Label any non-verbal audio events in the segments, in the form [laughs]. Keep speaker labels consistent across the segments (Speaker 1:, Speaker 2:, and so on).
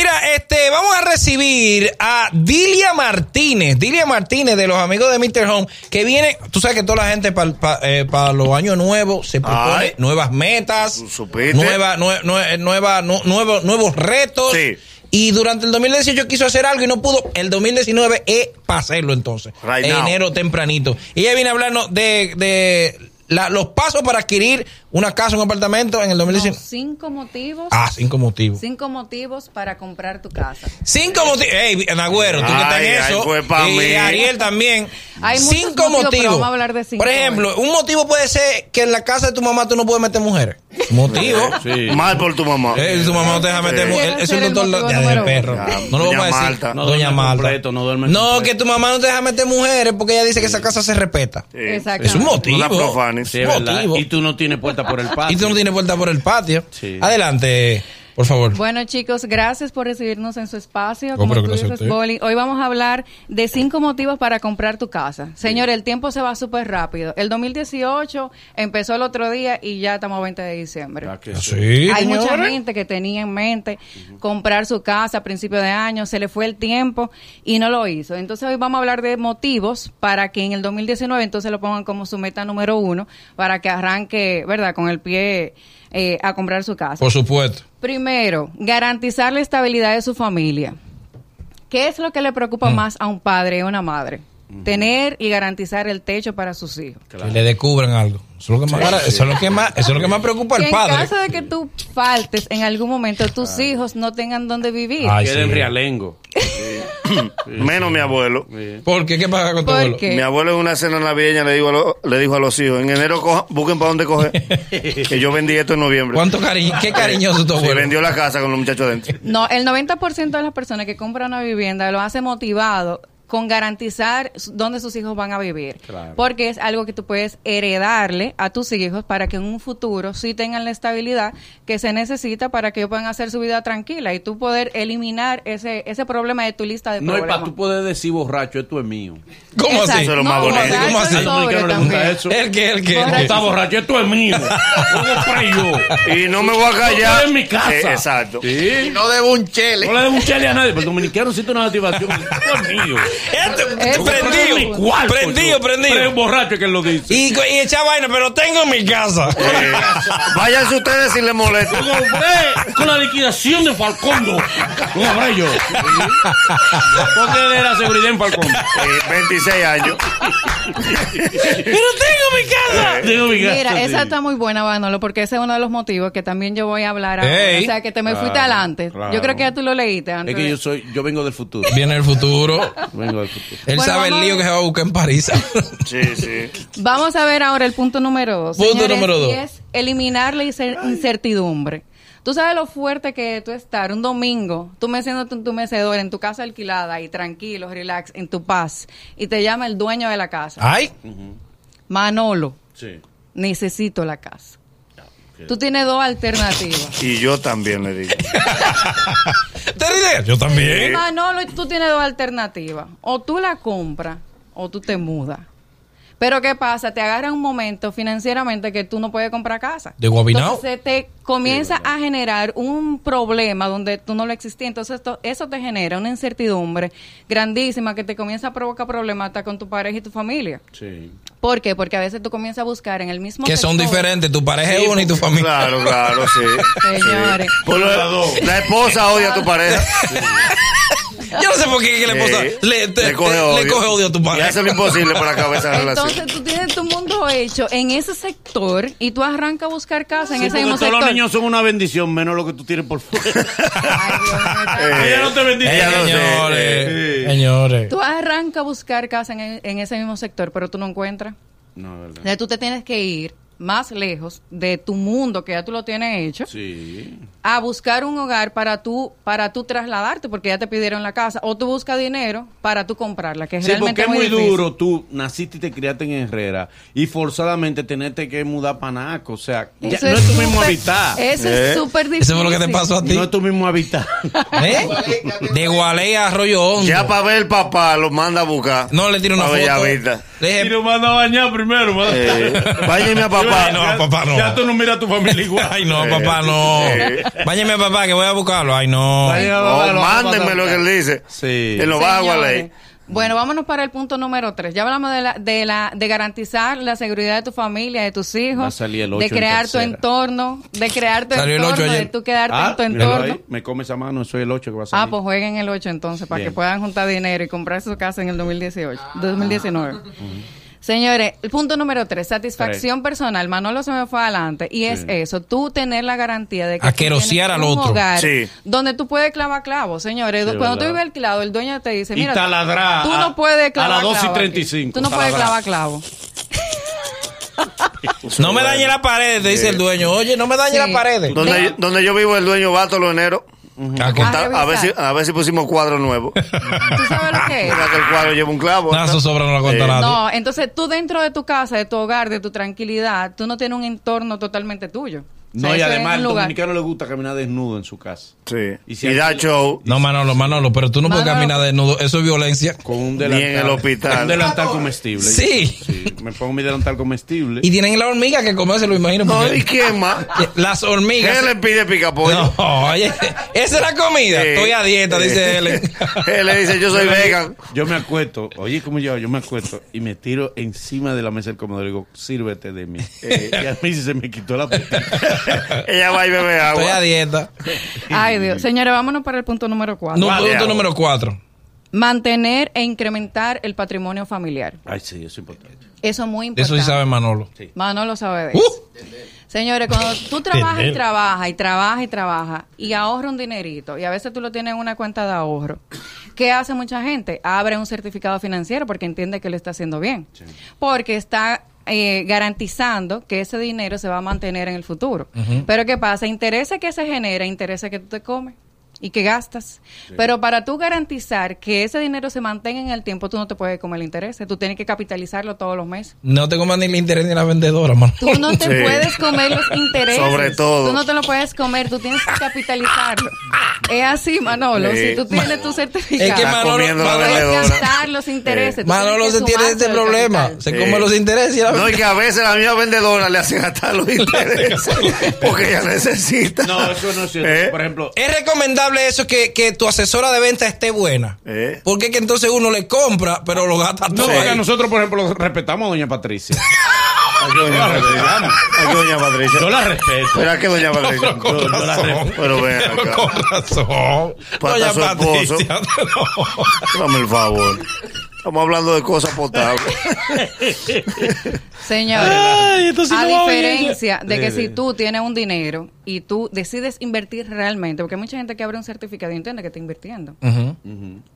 Speaker 1: Mira, este, vamos a recibir a Dilia Martínez, Dilia Martínez de los amigos de Mr. Home, que viene, tú sabes que toda la gente para los años nuevos se propone
Speaker 2: Ay.
Speaker 1: nuevas metas, nueva, nue- nue- nueva- nu- nuevo- nuevos retos.
Speaker 2: Sí.
Speaker 1: Y durante el 2018 quiso hacer algo y no pudo. El 2019 es para hacerlo entonces.
Speaker 2: Right
Speaker 1: enero tempranito. Y ella viene a hablarnos de, de la- los pasos para adquirir una casa, un apartamento en el
Speaker 3: No,
Speaker 1: 2019.
Speaker 3: cinco motivos.
Speaker 1: Ah, cinco motivos.
Speaker 3: Cinco motivos para comprar tu casa.
Speaker 1: Cinco motivos. Ey, Nagüero, tú que estás
Speaker 2: Ay,
Speaker 1: en
Speaker 2: ay,
Speaker 1: eso.
Speaker 2: fue pa'
Speaker 1: y
Speaker 2: mí.
Speaker 1: Ariel también. [laughs]
Speaker 3: Hay muchos
Speaker 1: cinco
Speaker 3: motivos,
Speaker 1: motivos.
Speaker 3: pero vamos a hablar de cinco
Speaker 1: Por ejemplo, un motivo puede ser que en la casa de tu mamá tú no puedes meter mujeres. Motivo.
Speaker 2: Mal por tu mamá.
Speaker 1: Eh, tu mamá no te deja meter
Speaker 2: Sí.
Speaker 1: mujeres. Es un doctor ya, de perro. No lo vamos a decir.
Speaker 4: No
Speaker 1: Doña
Speaker 4: completo, no duerme
Speaker 1: No,
Speaker 4: completo.
Speaker 1: que tu mamá no te deja meter mujeres porque ella dice que esa casa se respeta.
Speaker 2: Sí.
Speaker 3: Exactamente.
Speaker 1: Es un motivo.
Speaker 2: No la profanes.
Speaker 4: Sí, es verdad.
Speaker 1: motivo.
Speaker 4: Y tú no tienes puerta por el patio.
Speaker 1: Y tú no tienes puerta por el patio.
Speaker 4: Sí.
Speaker 1: Adelante, por favor.
Speaker 3: Bueno, chicos, gracias por recibirnos en su espacio. Como tú dices. Boli, hoy vamos a hablar de cinco motivos para comprar tu casa. Señor, el tiempo se va súper rápido. El 2018 empezó el otro día y ya estamos a 20 de diciembre.
Speaker 4: Ah, que
Speaker 1: Ah,
Speaker 4: sí.
Speaker 3: Hay mucha gente que tenía en mente comprar su casa a principio de año, se le fue el tiempo y no lo hizo. Entonces hoy vamos a hablar de motivos para que en el 2019 entonces lo pongan como su meta número uno, para que arranque, ¿verdad?, con el pie eh, a comprar su casa.
Speaker 1: Por supuesto.
Speaker 3: Primero, garantizar la estabilidad de su familia. ¿Qué es lo que le preocupa más a un padre y a una madre? Tener y garantizar el techo para sus hijos.
Speaker 1: Que le descubran algo. Eso es lo que más, eso es lo que más, eso es lo que más preocupa
Speaker 3: Que
Speaker 1: al
Speaker 3: en
Speaker 1: padre.
Speaker 3: caso de que tú faltes en algún momento, tus hijos no tengan dónde vivir.
Speaker 1: Ay,
Speaker 4: Queda en
Speaker 1: sí.
Speaker 4: realengo. [laughs] [laughs]
Speaker 2: Menos mi abuelo.
Speaker 1: ¿Por qué? ¿Qué pasa con tu
Speaker 3: ¿Por
Speaker 1: abuelo?
Speaker 3: qué?
Speaker 2: Mi abuelo en una cena navideña le dijo a, lo- le dijo a los hijos, en enero coja- busquen para dónde coger, [laughs] que yo vendí esto en noviembre.
Speaker 1: ¿Cuánto cariño? ¿Qué cariñoso tu
Speaker 2: Se
Speaker 1: abuelo?
Speaker 2: vendió la casa con los muchachos dentro.
Speaker 3: No, el 90% de las personas que compran una vivienda lo hace motivado con garantizar dónde sus hijos van a vivir.
Speaker 4: Claro.
Speaker 3: Porque es algo que tú puedes heredarle a tus hijos para que en un futuro sí tengan la estabilidad que se necesita para que ellos puedan hacer su vida tranquila y tú poder eliminar ese, ese problema de tu lista de
Speaker 4: No es
Speaker 3: problemas.
Speaker 4: para tú poder decir borracho, esto es mío.
Speaker 1: ¿Cómo
Speaker 3: Exacto.
Speaker 1: así?
Speaker 2: Eso es lo más
Speaker 3: No,
Speaker 2: bonito.
Speaker 1: ¿Cómo así?
Speaker 4: Le eso.
Speaker 1: ¿El qué? ¿El qué?
Speaker 4: No está borracho, esto es mío. ¿Cómo [laughs] fue yo?
Speaker 2: Y no me voy a callar.
Speaker 4: Es mi casa.
Speaker 2: Eh, exacto.
Speaker 4: Sí.
Speaker 1: No debo un chele.
Speaker 4: No le debo un chale a nadie, pero el dominicano siente una motivación. Esto es mío.
Speaker 3: Eso
Speaker 1: prendido,
Speaker 3: es
Speaker 4: mi cuarto.
Speaker 1: prendido, prendido.
Speaker 4: Pero es borracho que lo dice.
Speaker 1: Y, y echa vaina, pero tengo en mi casa.
Speaker 2: Eh, váyanse ustedes si les molesta.
Speaker 4: Compré con la liquidación de Falcondo. Compré yo. Porque él era seguridad en Falcondo.
Speaker 2: Eh, 26 años.
Speaker 1: Pero tengo mi casa.
Speaker 4: Mi gato,
Speaker 3: Mira,
Speaker 4: sí.
Speaker 3: esa está muy buena, Manolo, porque ese es uno de los motivos que también yo voy a hablar ahora.
Speaker 1: Ey.
Speaker 3: O sea, que te me fuiste adelante.
Speaker 4: claro.
Speaker 3: Yo creo que ya tú lo leíste antes.
Speaker 4: Es que yo soy, yo vengo del futuro.
Speaker 1: Viene el futuro.
Speaker 4: Vengo del futuro.
Speaker 1: Él
Speaker 3: Bueno,
Speaker 1: sabe el lío que se va a buscar en París. [laughs]
Speaker 2: Sí, sí.
Speaker 3: Vamos a ver ahora el punto número dos.
Speaker 1: Punto
Speaker 3: señores,
Speaker 1: número dos.
Speaker 3: Y es eliminar la incer- incertidumbre. Tú sabes lo fuerte que tú estar un domingo, tú meciéndote en tu mecedor, en tu casa alquilada y tranquilo, relax, en tu paz, y te llama el dueño de la casa.
Speaker 1: Ay,
Speaker 3: Manolo,
Speaker 4: Sí.
Speaker 3: necesito la casa. Tú tienes dos alternativas.
Speaker 2: Y yo también le digo. [laughs]
Speaker 1: ¿te ríes? Yo también.
Speaker 3: Manolo, tú tienes dos alternativas. O tú la compras o tú te mudas. Pero ¿qué pasa? Te agarra un momento financieramente que tú no puedes comprar casa.
Speaker 1: ¿De Guabinao?
Speaker 3: Entonces se te comienza a generar un problema donde tú no lo existías. Entonces esto, eso te genera una incertidumbre grandísima que te comienza a provocar problemas hasta con tu pareja y tu familia.
Speaker 4: Sí.
Speaker 3: ¿Por qué? Porque a veces tú comienzas a buscar en el mismo
Speaker 1: Que son diferentes. Tu pareja es una y tu familia.
Speaker 2: Claro, claro, sí. [laughs]
Speaker 3: Señores.
Speaker 2: Por lo- la esposa odia a tu pareja.
Speaker 1: Yo no sé por qué la esposa
Speaker 2: Sí.
Speaker 1: le, te-
Speaker 2: le coge odio.
Speaker 1: le coge odio a tu
Speaker 2: Y hace lo imposible para acabar esa relación.
Speaker 3: Entonces tú tienes tu mundo hecho en ese sector y tú arrancas a buscar casa en
Speaker 4: Sí,
Speaker 3: ese mismo
Speaker 4: todos
Speaker 3: sector.
Speaker 4: los niños son una bendición, menos lo que tú tienes por fuera.
Speaker 3: Ay, Dios mío, está- [laughs]
Speaker 2: Eh,
Speaker 4: Ella no te bendice.
Speaker 2: ella no sé,
Speaker 1: señores,
Speaker 4: eh.
Speaker 1: señores.
Speaker 3: Tú arrancas a buscar casa en, en ese mismo sector, pero tú no encuentras.
Speaker 4: No, es verdad.
Speaker 3: Entonces tú te tienes que ir más lejos de tu mundo que ya tú lo tienes hecho
Speaker 4: Sí.
Speaker 3: a buscar un hogar para tú para tú trasladarte porque ya te pidieron la casa o tú buscas dinero para tú comprarla que es
Speaker 4: Sí,
Speaker 3: realmente
Speaker 4: porque es muy
Speaker 3: difícil.
Speaker 4: duro. Tú naciste y te criaste en Herrera y forzadamente tenerte que mudar para Naco. O sea, ya no es tu mismo
Speaker 3: súper-
Speaker 4: hábitat.
Speaker 3: Eso
Speaker 2: ¿Eh?
Speaker 3: es súper difícil.
Speaker 1: Eso fue lo que te pasó a ti.
Speaker 4: No es tu mismo hábitat. [laughs]
Speaker 1: ¿Eh? De Gualey a Arroyo Hondo.
Speaker 2: Ya para ver el papá lo manda a buscar.
Speaker 1: No, le tiro una foto. Le dije,
Speaker 4: Y lo manda a bañar primero.
Speaker 2: Eh, a [laughs] papá.
Speaker 1: Ay, no, papá, no.
Speaker 4: Ya tú no miras a tu familia igual.
Speaker 1: Ay, no, papá, no. Báñeme, papá, que voy a buscarlo. Ay, no.
Speaker 2: No,
Speaker 4: papá, lo
Speaker 2: mándenme que él dice.
Speaker 4: Sí.
Speaker 2: Lo bajo a ley.
Speaker 3: Bueno, vámonos para el punto número tres. Ya hablamos de la, de la, de garantizar la seguridad de tu familia, de tus hijos, de
Speaker 4: en
Speaker 3: crear tu entorno, de crear tu
Speaker 1: Salió
Speaker 3: entorno, de tú quedarte
Speaker 4: Ah,
Speaker 3: en tu
Speaker 4: míralo
Speaker 3: entorno.
Speaker 4: ahí. Me come esa mano, soy el 8 que va a salir.
Speaker 3: Ah, pues jueguen el 8 entonces para
Speaker 4: Bien.
Speaker 3: que puedan juntar dinero y comprar su casa en el 2018, 2019. Señores, el punto número 3, satisfacción personal. Manolo se me fue adelante y es eso, tú tener la garantía de que tú tienes
Speaker 1: al
Speaker 3: un
Speaker 1: otro.
Speaker 3: hogar
Speaker 2: Sí.
Speaker 3: donde tú puedes clavar clavos, señores.
Speaker 4: Sí,
Speaker 3: Cuando tú
Speaker 4: verdad.
Speaker 3: vives alquilado, el dueño te dice,
Speaker 4: Y
Speaker 3: mira, tú no puedes clavar
Speaker 4: a las 2 y
Speaker 3: clavo aquí.
Speaker 4: 35,
Speaker 3: Tú no puedes clavar clavo. [laughs]
Speaker 1: No me dañe la pared, te dice el dueño. Oye, no me dañe
Speaker 3: Sí.
Speaker 1: la pared.
Speaker 2: Donde, yo- donde yo vivo, el dueño va todos los enero.
Speaker 1: Ah, que-
Speaker 3: Ah,
Speaker 2: Ta- A ver, si, a ver si pusimos cuadro nuevo. [laughs]
Speaker 3: ¿Tú sabes lo que es?
Speaker 2: Mira que el cuadro lleva un clavo.
Speaker 1: Nada, su sobra no cuenta
Speaker 2: Eh,
Speaker 1: nadie.
Speaker 3: No, entonces tú dentro de tu casa, de tu hogar, de tu tranquilidad, tú no tienes un entorno totalmente tuyo. O sea,
Speaker 4: No, y además al dominicano le gusta caminar desnudo en su casa.
Speaker 2: Sí.
Speaker 4: Y
Speaker 2: da show.
Speaker 1: No, Manolo, Manolo, pero tú no puedes caminar desnudo. Eso es violencia.
Speaker 4: Con un
Speaker 2: Ni en
Speaker 4: delantal.
Speaker 2: el hospital.
Speaker 4: Un delantal comestible.
Speaker 1: Sí.
Speaker 4: Sí, Me pongo mi delantal comestible.
Speaker 1: Y tienen la hormiga que comerse, lo imagino.
Speaker 2: No,
Speaker 1: porque-
Speaker 2: ¿y quién más? [laughs]
Speaker 1: Las hormigas.
Speaker 2: ¿Qué le pide picapollo?
Speaker 1: No, oye, esa es la comida.
Speaker 2: Sí.
Speaker 1: Estoy a dieta, dice él. [laughs]
Speaker 2: Él le dice, yo soy vegan.
Speaker 4: Yo me acuesto, oye, como yo, yo me acuesto y me tiro encima de la mesa del comedor y digo, sírvete de mí.
Speaker 2: Eh. [laughs]
Speaker 4: y a mí se me quitó la apetito. [laughs]
Speaker 2: Ella va y bebe
Speaker 1: Estoy a
Speaker 2: agua.
Speaker 1: dieta.
Speaker 3: Ay, Dios. Señores, vámonos para el punto número cuatro.
Speaker 1: No,
Speaker 2: Vale,
Speaker 1: punto
Speaker 2: agua.
Speaker 1: número cuatro.
Speaker 3: Mantener e incrementar el patrimonio familiar.
Speaker 4: Ay, sí, eso es importante.
Speaker 3: Eso es muy importante.
Speaker 1: eso sí sabe Manolo.
Speaker 3: Manolo sabe de
Speaker 1: Uh.
Speaker 3: eso. Señores, cuando tú [laughs] trabajas y trabajas y trabajas y trabajas y ahorra un dinerito y a veces tú lo tienes en una cuenta de ahorro, ¿qué hace mucha gente? Abre un certificado financiero porque entiende que lo está haciendo bien. Porque está eh, garantizando que ese dinero se va a mantener en el futuro. Pero ¿qué pasa? Interesa que se genera, interesa que tú te comes y que gastas. Pero para tú garantizar que ese dinero se mantenga en el tiempo, tú no te puedes comer el interés. Tú tienes que capitalizarlo todos los meses.
Speaker 1: No te comas ni el interés ni la vendedora, Manolo.
Speaker 3: Tú no te [laughs]
Speaker 2: Sí.
Speaker 3: puedes comer los [laughs] intereses.
Speaker 2: Sobre todo.
Speaker 3: Tú no te lo puedes comer, tú tienes que capitalizarlo. [laughs] Es así, Manolo.
Speaker 2: Sí.
Speaker 3: Si tú tienes tu certificado,
Speaker 1: Es que
Speaker 2: Está
Speaker 1: Manolo, Manolo-
Speaker 3: gastar los intereses.
Speaker 1: Manolo se tiene este problema.
Speaker 3: capital.
Speaker 1: Se
Speaker 2: Sí.
Speaker 1: come los intereses y la
Speaker 2: No, y que a veces la misma vendedora le hace gastar los intereses porque ella necesita.
Speaker 4: No, eso no es cierto.
Speaker 2: ¿Eh?
Speaker 4: Por ejemplo,
Speaker 1: Es recomendable eso que, que tu asesora de venta esté buena.
Speaker 2: ¿Eh?
Speaker 1: Porque es que entonces uno le compra, pero lo gasta
Speaker 4: no,
Speaker 1: todo.
Speaker 4: porque
Speaker 1: ahí.
Speaker 4: nosotros, por ejemplo, respetamos a doña Patricia. [laughs]
Speaker 2: Ay, que doña Patricia. Doña Patricia.
Speaker 4: Yo la respeto.
Speaker 2: Pero que doña Patricia.
Speaker 1: Con
Speaker 4: Yo- yo la
Speaker 1: razón.
Speaker 4: respeto.
Speaker 2: Pero ven
Speaker 1: Pero
Speaker 2: acá.
Speaker 1: con razón.
Speaker 2: Pata
Speaker 1: Doña
Speaker 2: su esposo.
Speaker 1: Patricia. no.
Speaker 2: Dame el favor. Estamos hablando de cosas potables. [laughs]
Speaker 3: Señores,
Speaker 1: esto sí
Speaker 3: a
Speaker 1: no
Speaker 3: diferencia de que si tú tienes un dinero y tú decides invertir realmente, porque hay mucha gente que abre un certificado y entiende que está invirtiendo.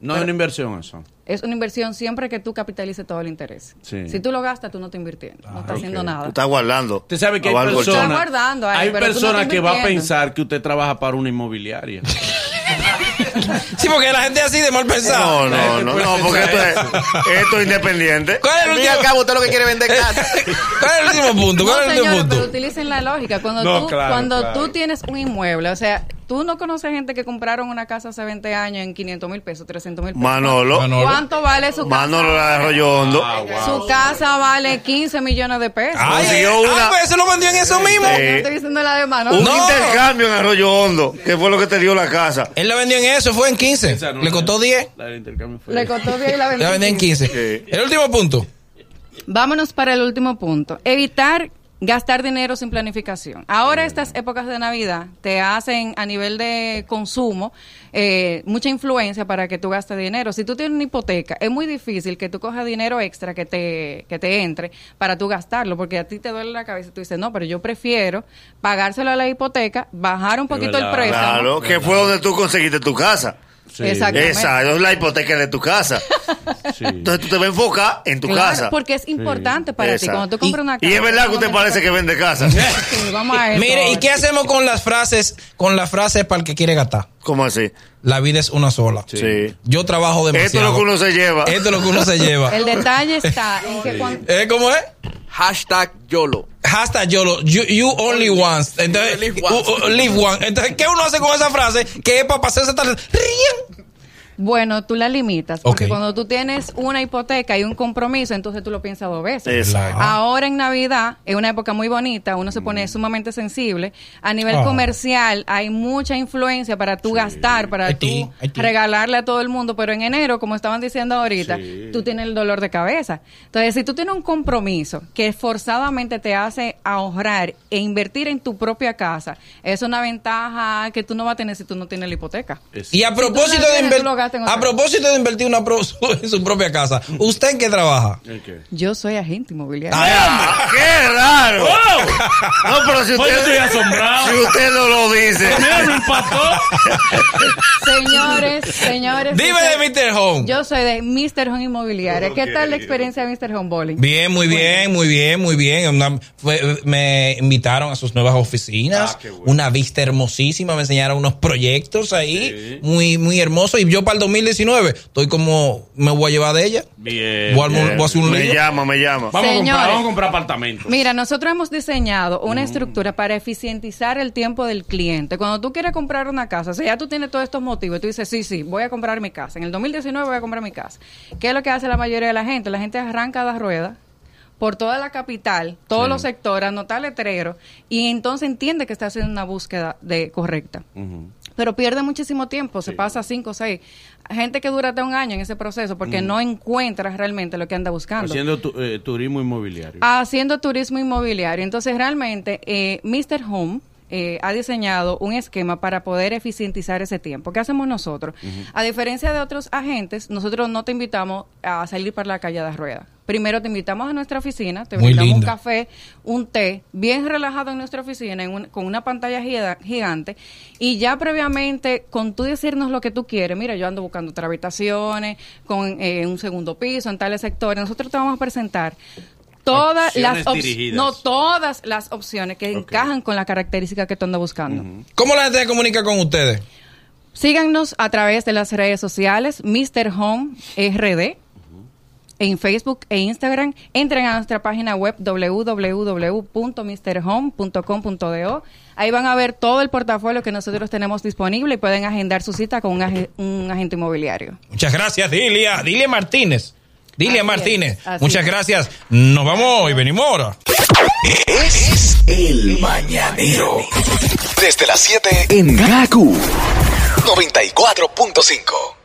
Speaker 4: No es una inversión eso.
Speaker 3: Es una inversión siempre que tú capitalices todo el interés.
Speaker 4: Sí.
Speaker 3: Si tú lo gastas, tú no estás invirtiendo, no estás haciendo
Speaker 2: Tú
Speaker 3: nada.
Speaker 2: estás guardando.
Speaker 4: Usted sabe que hay personas,
Speaker 3: guardando ahí,
Speaker 4: hay
Speaker 3: tú no
Speaker 4: que va a pensar que usted trabaja para una inmobiliaria. [laughs]
Speaker 1: Sí, porque la gente es así de mal pensado.
Speaker 2: No, no, no, no, porque esto es, esto es independiente.
Speaker 1: ¿Cuál es el
Speaker 2: y al
Speaker 1: último?
Speaker 2: cabo, usted lo que quiere vender [laughs] casa.
Speaker 1: ¿Cuál es el último punto? ¿Cuál
Speaker 3: No,
Speaker 1: es el último
Speaker 3: señores, pero
Speaker 1: punto?
Speaker 3: utilicen la lógica. Cuando,
Speaker 4: No,
Speaker 3: tú,
Speaker 4: claro,
Speaker 3: cuando
Speaker 4: claro.
Speaker 3: tú tienes un inmueble, o sea, tú no conoces gente que compraron una casa hace 20 años en 500 mil pesos, 300 mil pesos.
Speaker 2: Manolo.
Speaker 3: ¿Cuánto vale su casa?
Speaker 2: Manolo la de Arroyo Hondo.
Speaker 3: Su casa vale 15 millones de pesos.
Speaker 1: Ay, ay,
Speaker 2: una-
Speaker 1: pues eso lo vendió en eso mismo.
Speaker 2: Sí.
Speaker 3: No estoy diciendo la de Manolo.
Speaker 2: Un
Speaker 1: No.
Speaker 2: intercambio en Arroyo Hondo, que fue lo que te dio la casa.
Speaker 1: Él la vendió en eso, fue en 15.
Speaker 4: Esa no
Speaker 1: Le costó 10.
Speaker 4: La del intercambio fue-
Speaker 3: Le costó bien y la
Speaker 1: La vendió en 15.
Speaker 2: Sí.
Speaker 1: El último punto.
Speaker 3: Vámonos para el último punto. Evitar gastar dinero sin planificación. Ahora estas épocas de Navidad te hacen a nivel de consumo eh, mucha influencia para que tú gastes dinero. Si tú tienes una hipoteca, es muy difícil que tú cojas dinero extra que te, que te entre para tú gastarlo, porque a ti te duele la cabeza y tú dices, no, pero yo prefiero pagárselo a la hipoteca, bajar un poquito el préstamo.
Speaker 2: Claro, que fue donde tú conseguiste tu casa.
Speaker 4: Sí.
Speaker 3: Exactamente.
Speaker 2: Esa es la hipoteca de tu casa. [laughs]
Speaker 4: Sí.
Speaker 2: Entonces tú te vas a enfocar en tu
Speaker 3: Claro,
Speaker 2: casa.
Speaker 3: porque es importante para
Speaker 2: Esa.
Speaker 3: ti. Cuando tú compras una casa.
Speaker 2: Y es verdad que usted parece que vende casa. [laughs]
Speaker 3: Sí, vamos a.
Speaker 1: Mire, ¿y qué hacemos con las frases, con las frases para el que quiere gastar?
Speaker 2: ¿Cómo así?
Speaker 1: La vida es una sola.
Speaker 2: Sí.
Speaker 1: Yo trabajo demasiado.
Speaker 2: Esto es lo que uno se lleva.
Speaker 1: Esto es lo que uno se lleva.
Speaker 3: El detalle está en que cuando... [laughs]
Speaker 1: ¿Eh, ¿Cómo es?
Speaker 5: Hashtag YOLO.
Speaker 1: Hashtag YOLO, you, you only once. Entonces,
Speaker 5: Live once.
Speaker 1: uh, uh, live one. Entonces, ¿qué uno hace con esa frase? Que es para pasarse tal. ¡Rían!
Speaker 3: Bueno, tú la limitas, porque cuando tú tienes una hipoteca y un compromiso, entonces tú lo piensas dos veces.
Speaker 2: Exacto.
Speaker 3: Ahora en Navidad es una época muy bonita, uno se pone sumamente sensible. A nivel
Speaker 1: Ah.
Speaker 3: comercial hay mucha influencia para tú gastar, para tú regalarle a todo el mundo, pero en enero, como estaban diciendo ahorita, tú tienes el dolor de cabeza. Entonces, si tú tienes un compromiso que forzadamente te hace ahorrar e invertir en tu propia casa, es una ventaja que tú no vas a tener si tú no tienes la hipoteca.
Speaker 1: Y a propósito
Speaker 3: no
Speaker 1: de invertir.
Speaker 3: En
Speaker 1: A propósito de invertir una pro- [laughs] en su propia casa. ¿Usted en qué trabaja?
Speaker 4: ¿En qué?
Speaker 3: Yo soy agente inmobiliario.
Speaker 2: Ah, ¡Qué raro! No, pero si
Speaker 4: Pues yo estoy
Speaker 2: usted,
Speaker 4: asombrado.
Speaker 2: si usted no lo dice.
Speaker 4: Mira, me impactó.
Speaker 3: Señores, señores.
Speaker 1: Dime de Mr. Home.
Speaker 3: Yo soy de Mr. Home Inmobiliaria. ¿Qué tal la experiencia de Mr. Home Bowling?
Speaker 1: Bien, muy bien, muy bien, muy bien. Una- fue- me invitaron a sus nuevas oficinas.
Speaker 4: Ah, qué bueno.
Speaker 1: Una vista hermosísima. Me enseñaron unos proyectos ahí. Muy, muy hermosos. Y yo para el 2019 estoy como, me voy a llevar de ella.
Speaker 4: Bien.
Speaker 1: Voy a, armar- voy a hacer un
Speaker 2: Me
Speaker 1: lío.
Speaker 2: llama, me llama.
Speaker 4: Vamos a comprar, vamos a comprar apartamentos.
Speaker 3: Mira, nosotros hemos diseñado
Speaker 1: Mm.
Speaker 3: una estructura para eficientizar el tiempo del cliente. Cuando tú quieres comprar una casa, o sea, ya tú tienes todos estos motivos, y tú dices, sí, sí, voy a comprar mi casa. En el 2019 voy a comprar mi casa. ¿Qué es lo que hace la mayoría de la gente? La gente arranca las ruedas por toda la capital, todos los sectores, anota letreros, y entonces entiende que está haciendo una búsqueda de correcta. Pero pierde muchísimo tiempo, se pasa cinco o seis. Gente que dura hasta un año en ese proceso porque no encuentra realmente lo que anda buscando
Speaker 4: Haciendo tu- eh, turismo inmobiliario.
Speaker 3: haciendo turismo inmobiliario. Entonces, realmente, eh, Mr. Home eh, ha diseñado un esquema para poder eficientizar ese tiempo. ¿Qué hacemos nosotros? A diferencia de otros agentes, nosotros no te invitamos a salir para la calle de rueda. Primero te invitamos a nuestra oficina, te brindamos un café, un té, bien relajado en nuestra oficina, en un- con una pantalla giga- gigante, y ya previamente, con tú decirnos lo que tú quieres, mira, yo ando buscando otras habitaciones, con eh, un segundo piso, en tales sectores, nosotros te vamos a presentar todas
Speaker 4: Opciones
Speaker 3: las
Speaker 4: dirigidas.
Speaker 3: no todas las opciones que encajan con la característica que tú andas buscando.
Speaker 1: ¿Cómo la gente se comunica con ustedes?
Speaker 3: Síganos a través de las redes sociales Mr. Home RD en Facebook e Instagram. Entren a nuestra página web www.mrhome.com.do. Ahí van a ver todo el portafolio que nosotros tenemos disponible y pueden agendar su cita con un, ag- un agente inmobiliario.
Speaker 1: Muchas gracias, Dilia. Dilia Martínez. Dilia
Speaker 3: Así
Speaker 1: Martínez.
Speaker 3: es,
Speaker 1: Muchas
Speaker 3: es.
Speaker 1: gracias. Nos vamos y venimos ahora.
Speaker 6: Es el mañanero. Desde las 7 en Gaku 94.5.